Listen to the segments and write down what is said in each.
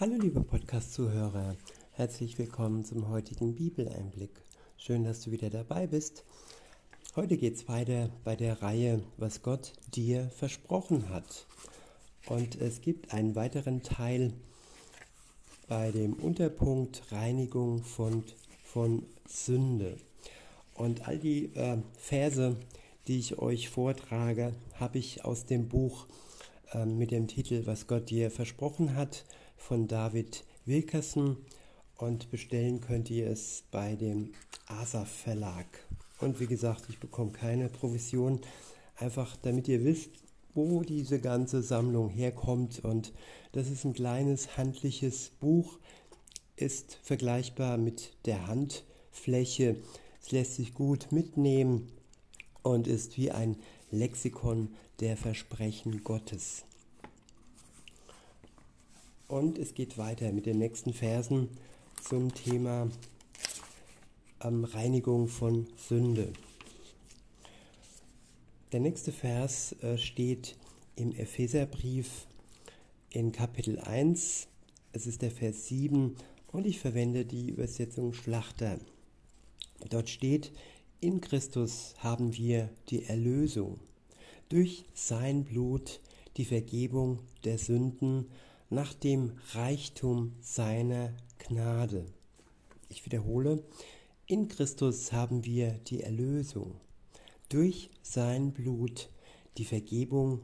Hallo liebe Podcast-Zuhörer, herzlich willkommen zum heutigen Bibeleinblick. Schön, dass du wieder dabei bist. Heute geht es weiter bei der Reihe, was Gott dir versprochen hat. Und es gibt einen weiteren Teil bei dem Unterpunkt Reinigung von, von Sünde. Und all die äh, Verse, die ich euch vortrage, habe ich aus dem Buch äh, mit dem Titel Was Gott dir versprochen hat von David Wilkerson und bestellen könnt ihr es bei dem Asaf Verlag. Und wie gesagt, ich bekomme keine Provision, einfach damit ihr wisst, wo diese ganze Sammlung herkommt. Und das ist ein kleines handliches Buch, ist vergleichbar mit der Handfläche. Es lässt sich gut mitnehmen und ist wie ein Lexikon der Versprechen Gottes. Und es geht weiter mit den nächsten Versen zum Thema ähm, Reinigung von Sünde. Der nächste Vers äh, steht im Epheserbrief in Kapitel 1. Es ist der Vers 7 und ich verwende die Übersetzung Schlachter. Dort steht, in Christus haben wir die Erlösung, durch sein Blut die Vergebung der Sünden nach dem Reichtum seiner Gnade. Ich wiederhole, in Christus haben wir die Erlösung, durch sein Blut die Vergebung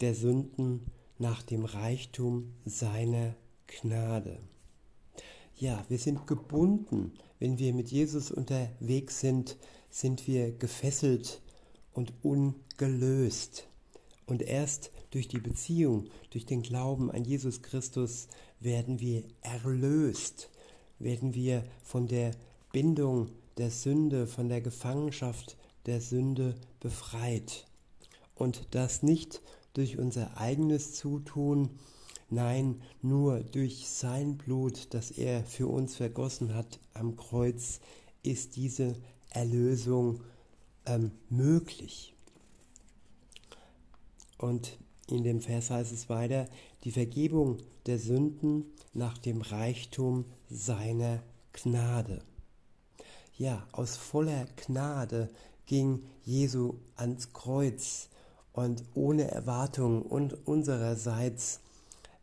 der Sünden nach dem Reichtum seiner Gnade. Ja, wir sind gebunden. Wenn wir mit Jesus unterwegs sind, sind wir gefesselt und ungelöst. Und erst durch die Beziehung, durch den Glauben an Jesus Christus werden wir erlöst, werden wir von der Bindung der Sünde, von der Gefangenschaft der Sünde befreit. Und das nicht durch unser eigenes Zutun, nein, nur durch sein Blut, das er für uns vergossen hat am Kreuz, ist diese Erlösung ähm, möglich. Und in dem Vers heißt es weiter, die Vergebung der Sünden nach dem Reichtum seiner Gnade. Ja, aus voller Gnade ging Jesu ans Kreuz und ohne Erwartung und unsererseits,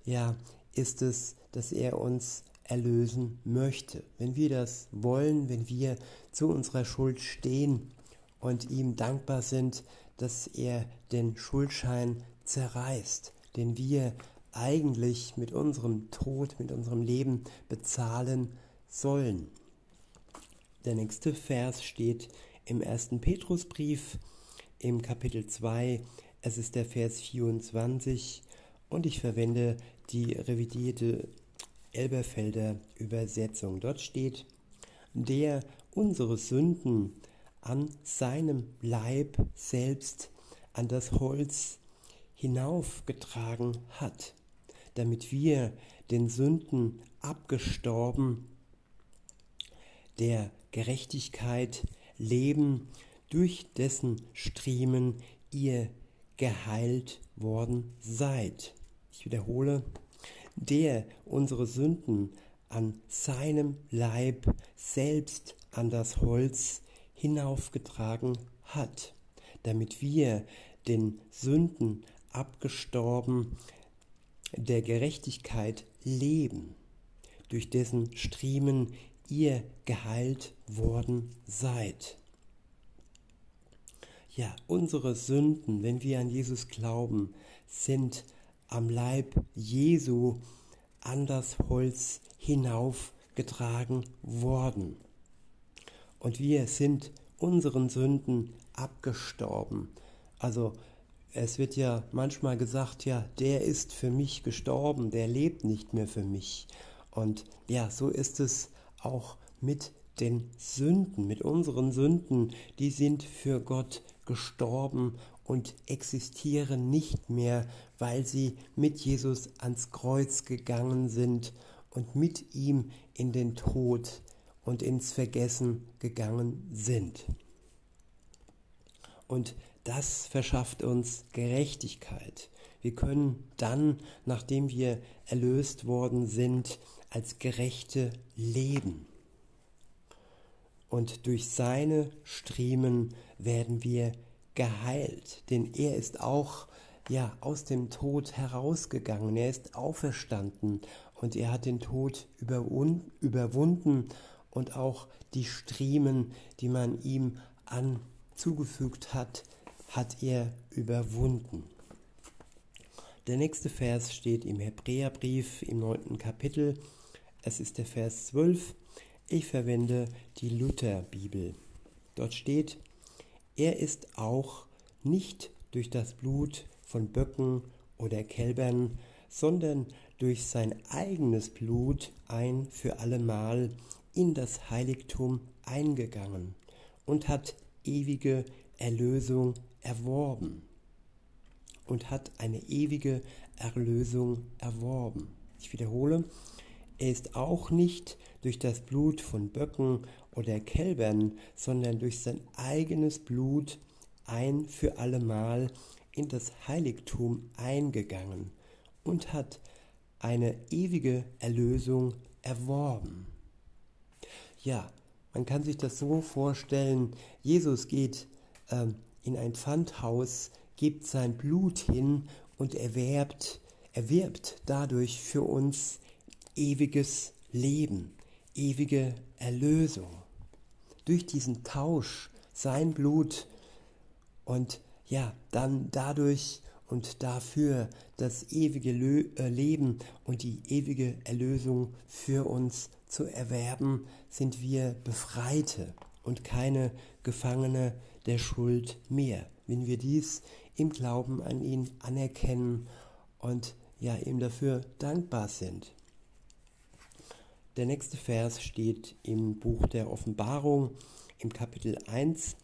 ja, ist es, dass er uns erlösen möchte. Wenn wir das wollen, wenn wir zu unserer Schuld stehen und ihm dankbar sind, dass er den Schuldschein zerreißt, den wir eigentlich mit unserem Tod, mit unserem Leben bezahlen sollen. Der nächste Vers steht im ersten Petrusbrief im Kapitel 2. Es ist der Vers 24 und ich verwende die revidierte Elberfelder Übersetzung. Dort steht, der unsere Sünden an seinem Leib selbst an das Holz hinaufgetragen hat, damit wir den Sünden abgestorben, der Gerechtigkeit leben, durch dessen Striemen ihr geheilt worden seid. Ich wiederhole, der unsere Sünden an seinem Leib selbst an das Holz hinaufgetragen hat, damit wir den Sünden abgestorben der Gerechtigkeit leben, durch dessen Striemen ihr geheilt worden seid. Ja, unsere Sünden, wenn wir an Jesus glauben, sind am Leib Jesu an das Holz hinaufgetragen worden und wir sind unseren Sünden abgestorben. Also es wird ja manchmal gesagt, ja, der ist für mich gestorben, der lebt nicht mehr für mich. Und ja, so ist es auch mit den Sünden, mit unseren Sünden, die sind für Gott gestorben und existieren nicht mehr, weil sie mit Jesus ans Kreuz gegangen sind und mit ihm in den Tod und ins Vergessen gegangen sind. Und das verschafft uns Gerechtigkeit. Wir können dann, nachdem wir erlöst worden sind, als Gerechte leben. Und durch seine Striemen werden wir geheilt, denn er ist auch ja aus dem Tod herausgegangen, er ist auferstanden und er hat den Tod überwunden und auch die Striemen, die man ihm anzugefügt hat, hat er überwunden. Der nächste Vers steht im Hebräerbrief im neunten Kapitel. Es ist der Vers 12. Ich verwende die Lutherbibel. Dort steht, er ist auch nicht durch das Blut von Böcken oder Kälbern, sondern durch sein eigenes Blut ein für allemal in das Heiligtum eingegangen und hat ewige Erlösung erworben und hat eine ewige Erlösung erworben. Ich wiederhole, er ist auch nicht durch das Blut von Böcken oder Kälbern, sondern durch sein eigenes Blut ein für allemal in das Heiligtum eingegangen und hat eine ewige Erlösung erworben. Ja, man kann sich das so vorstellen, Jesus geht äh, in ein Pfandhaus, gibt sein Blut hin und erwerbt, erwirbt dadurch für uns ewiges Leben, ewige Erlösung. Durch diesen Tausch, sein Blut und ja, dann dadurch und dafür das ewige äh, Leben und die ewige Erlösung für uns zu erwerben, sind wir Befreite und keine Gefangene der Schuld mehr, wenn wir dies im Glauben an ihn anerkennen und ja ihm dafür dankbar sind. Der nächste Vers steht im Buch der Offenbarung im Kapitel 1.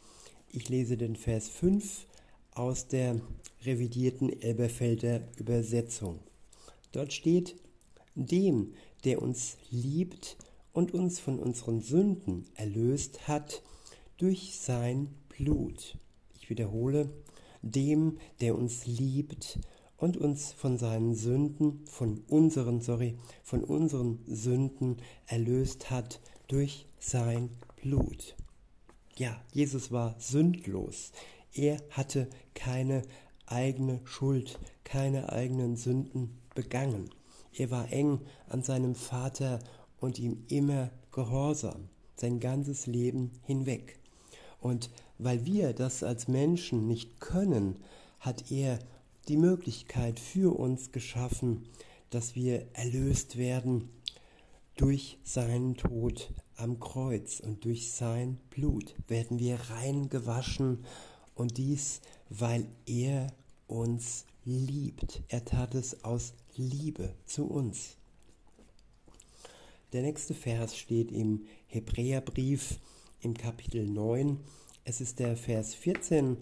Ich lese den Vers 5 aus der revidierten Elberfelder Übersetzung. Dort steht, dem, der uns liebt und uns von unseren Sünden erlöst hat durch sein Blut. Ich wiederhole, dem, der uns liebt und uns von seinen Sünden, von unseren, sorry, von unseren Sünden erlöst hat durch sein Blut. Ja, Jesus war sündlos. Er hatte keine eigene Schuld, keine eigenen Sünden begangen. Er war eng an seinem Vater und ihm immer gehorsam, sein ganzes Leben hinweg. Und weil wir das als Menschen nicht können, hat er die Möglichkeit für uns geschaffen, dass wir erlöst werden durch seinen Tod am Kreuz und durch sein Blut werden wir rein gewaschen und dies, weil er uns liebt. Er tat es aus Liebe zu uns. Der nächste Vers steht im Hebräerbrief im Kapitel 9. Es ist der Vers 14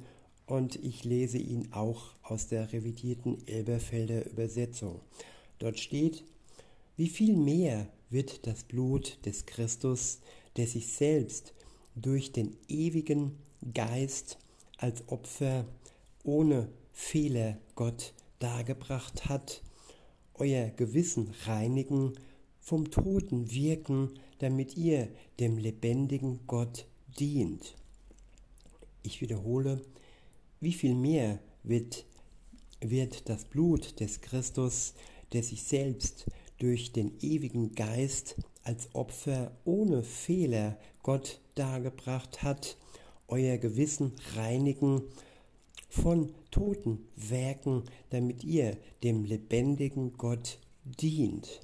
und ich lese ihn auch aus der revidierten Elberfelder Übersetzung. Dort steht, wie viel mehr wird das Blut des Christus, der sich selbst durch den ewigen Geist als Opfer ohne Fehler Gott dargebracht hat, euer Gewissen reinigen, vom Toten wirken, damit ihr dem lebendigen Gott dient. Ich wiederhole, wie viel mehr wird, wird das Blut des Christus, der sich selbst durch den ewigen Geist als Opfer ohne Fehler Gott dargebracht hat, euer Gewissen reinigen von toten Werken, damit ihr dem lebendigen Gott dient.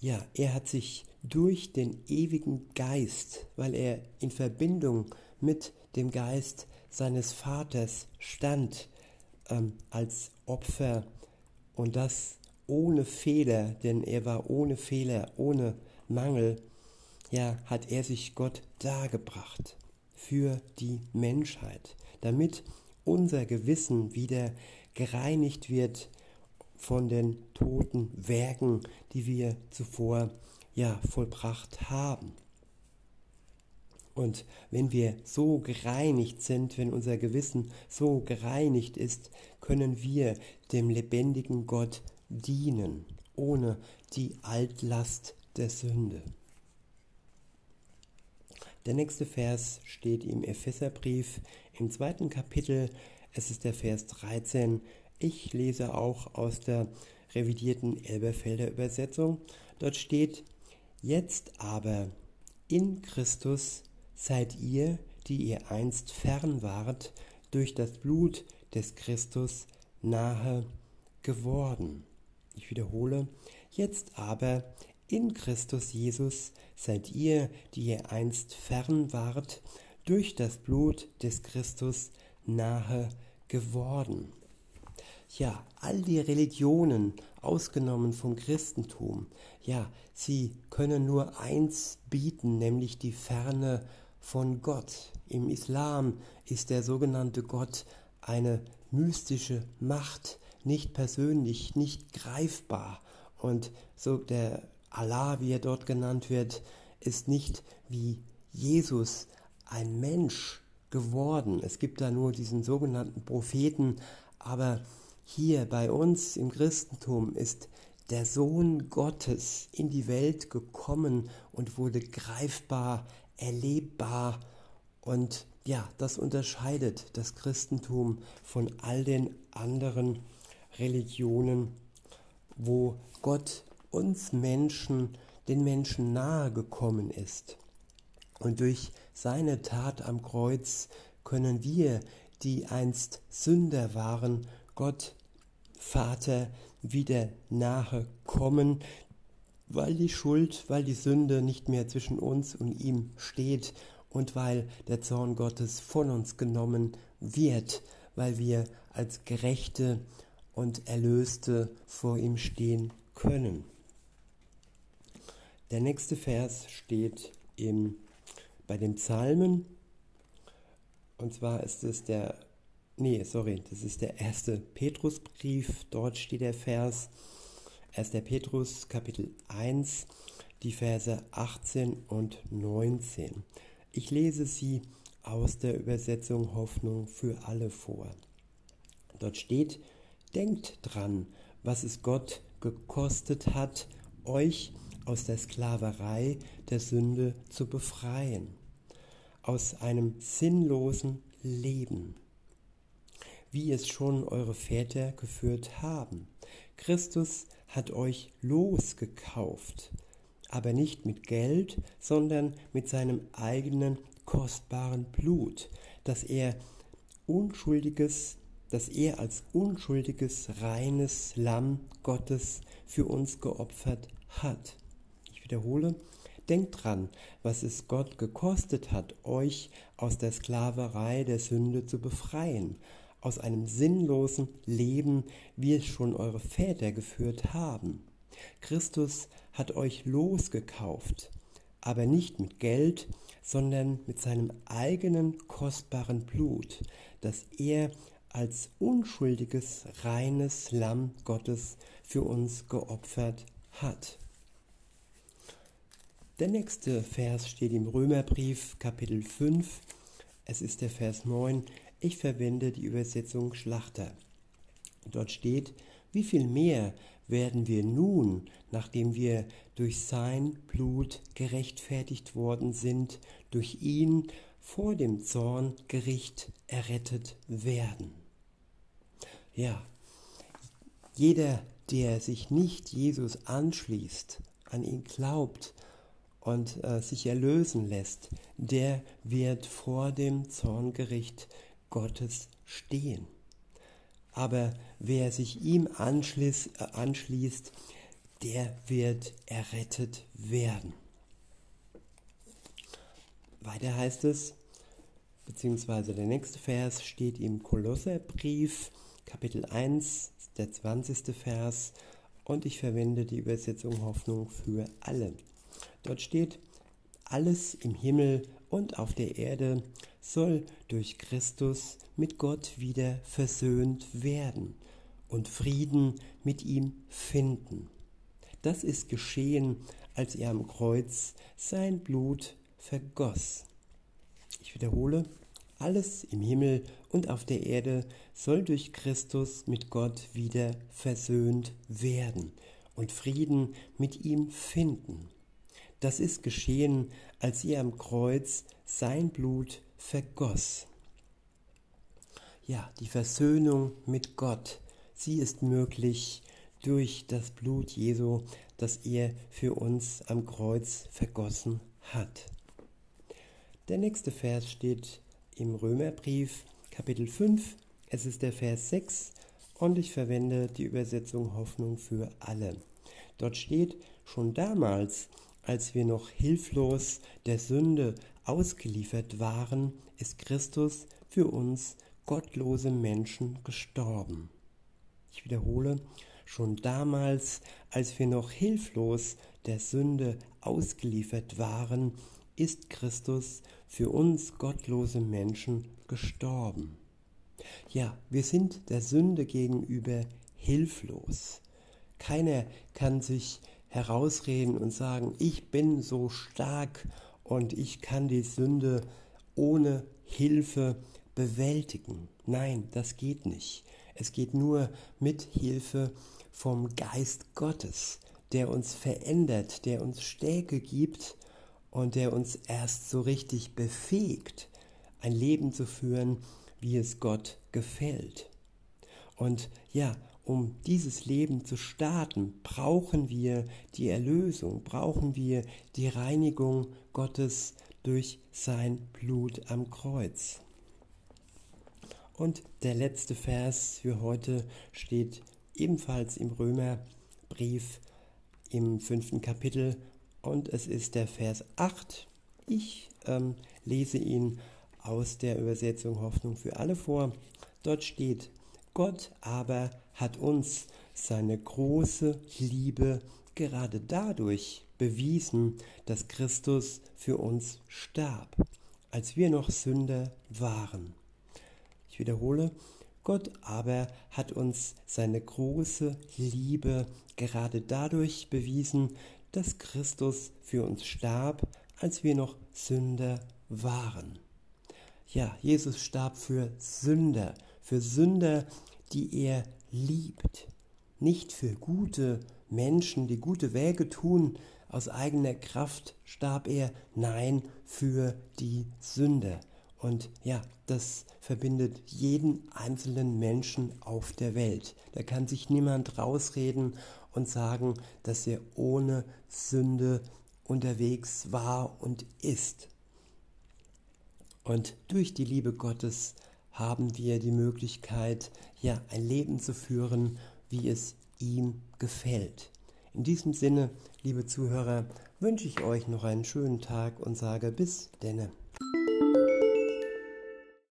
Ja, er hat sich durch den ewigen Geist, weil er in Verbindung mit dem Geist seines Vaters stand, ähm, als Opfer. Und das ohne Fehler, denn er war ohne Fehler, ohne Mangel, ja, hat er sich Gott dargebracht für die Menschheit, damit unser Gewissen wieder gereinigt wird von den toten Werken, die wir zuvor ja vollbracht haben. Und wenn wir so gereinigt sind, wenn unser Gewissen so gereinigt ist, können wir dem lebendigen Gott dienen, ohne die Altlast der Sünde. Der nächste Vers steht im Epheserbrief im zweiten Kapitel. Es ist der Vers 13. Ich lese auch aus der revidierten Elberfelder Übersetzung. Dort steht, jetzt aber in Christus seid ihr, die ihr einst fern wart, durch das Blut des Christus nahe geworden. Ich wiederhole, jetzt aber in Christus Jesus seid ihr, die ihr einst fern wart, durch das Blut des Christus nahe geworden. Ja, all die Religionen, ausgenommen vom Christentum, ja, sie können nur eins bieten, nämlich die Ferne von Gott. Im Islam ist der sogenannte Gott eine mystische Macht, nicht persönlich, nicht greifbar. Und so der Allah, wie er dort genannt wird, ist nicht wie Jesus ein Mensch geworden. Es gibt da nur diesen sogenannten Propheten, aber hier bei uns im Christentum ist der Sohn Gottes in die Welt gekommen und wurde greifbar, erlebbar und ja, das unterscheidet das Christentum von all den anderen Religionen, wo Gott uns Menschen, den Menschen nahe gekommen ist. Und durch seine Tat am Kreuz können wir, die einst Sünder waren, Gott Vater wieder nahe kommen, weil die Schuld, weil die Sünde nicht mehr zwischen uns und ihm steht und weil der Zorn Gottes von uns genommen wird, weil wir als Gerechte und Erlöste vor ihm stehen können. Der nächste Vers steht im, bei den Psalmen. Und zwar ist es der, nee, sorry, das ist der erste Petrusbrief. Dort steht der Vers, 1. Petrus Kapitel 1, die Verse 18 und 19. Ich lese sie aus der Übersetzung Hoffnung für alle vor. Dort steht, denkt dran, was es Gott gekostet hat, euch aus der Sklaverei der Sünde zu befreien, aus einem sinnlosen Leben, wie es schon eure Väter geführt haben. Christus hat euch losgekauft, aber nicht mit Geld, sondern mit seinem eigenen kostbaren Blut, das er unschuldiges, das er als unschuldiges, reines Lamm Gottes für uns geopfert hat wiederhole, denkt dran, was es Gott gekostet hat, euch aus der Sklaverei der Sünde zu befreien, aus einem sinnlosen Leben, wie es schon eure Väter geführt haben. Christus hat euch losgekauft, aber nicht mit Geld, sondern mit seinem eigenen kostbaren Blut, das er als unschuldiges, reines Lamm Gottes für uns geopfert hat. Der nächste Vers steht im Römerbrief Kapitel 5. Es ist der Vers 9. Ich verwende die Übersetzung Schlachter. Dort steht, wie viel mehr werden wir nun, nachdem wir durch sein Blut gerechtfertigt worden sind, durch ihn vor dem Zorngericht errettet werden. Ja, jeder, der sich nicht Jesus anschließt, an ihn glaubt, und äh, sich erlösen lässt, der wird vor dem Zorngericht Gottes stehen. Aber wer sich ihm anschließt, äh, anschließt der wird errettet werden. Weiter heißt es, beziehungsweise der nächste Vers steht im Kolosserbrief, Kapitel 1, der 20. Vers, und ich verwende die Übersetzung Hoffnung für alle. Dort steht, alles im Himmel und auf der Erde soll durch Christus mit Gott wieder versöhnt werden und Frieden mit ihm finden. Das ist geschehen, als er am Kreuz sein Blut vergoss. Ich wiederhole, alles im Himmel und auf der Erde soll durch Christus mit Gott wieder versöhnt werden und Frieden mit ihm finden. Das ist geschehen, als er am Kreuz sein Blut vergoss. Ja, die Versöhnung mit Gott, sie ist möglich durch das Blut Jesu, das er für uns am Kreuz vergossen hat. Der nächste Vers steht im Römerbrief Kapitel 5. Es ist der Vers 6 und ich verwende die Übersetzung Hoffnung für alle. Dort steht, schon damals, als wir noch hilflos der Sünde ausgeliefert waren, ist Christus für uns gottlose Menschen gestorben. Ich wiederhole, schon damals, als wir noch hilflos der Sünde ausgeliefert waren, ist Christus für uns gottlose Menschen gestorben. Ja, wir sind der Sünde gegenüber hilflos. Keiner kann sich herausreden und sagen, ich bin so stark und ich kann die Sünde ohne Hilfe bewältigen. Nein, das geht nicht. Es geht nur mit Hilfe vom Geist Gottes, der uns verändert, der uns Stärke gibt und der uns erst so richtig befähigt, ein Leben zu führen, wie es Gott gefällt. Und ja, um dieses Leben zu starten, brauchen wir die Erlösung, brauchen wir die Reinigung Gottes durch sein Blut am Kreuz. Und der letzte Vers für heute steht ebenfalls im Römerbrief im fünften Kapitel und es ist der Vers 8. Ich ähm, lese ihn aus der Übersetzung Hoffnung für alle vor. Dort steht, Gott aber hat uns seine große Liebe gerade dadurch bewiesen, dass Christus für uns starb, als wir noch Sünder waren. Ich wiederhole, Gott aber hat uns seine große Liebe gerade dadurch bewiesen, dass Christus für uns starb, als wir noch Sünder waren. Ja, Jesus starb für Sünder, für Sünder, die er liebt. Nicht für gute Menschen, die gute Wege tun, aus eigener Kraft starb er, nein, für die Sünder. Und ja, das verbindet jeden einzelnen Menschen auf der Welt. Da kann sich niemand rausreden und sagen, dass er ohne Sünde unterwegs war und ist. Und durch die Liebe Gottes haben wir die Möglichkeit, ja, ein Leben zu führen, wie es ihm gefällt. In diesem Sinne, liebe Zuhörer, wünsche ich euch noch einen schönen Tag und sage bis denne.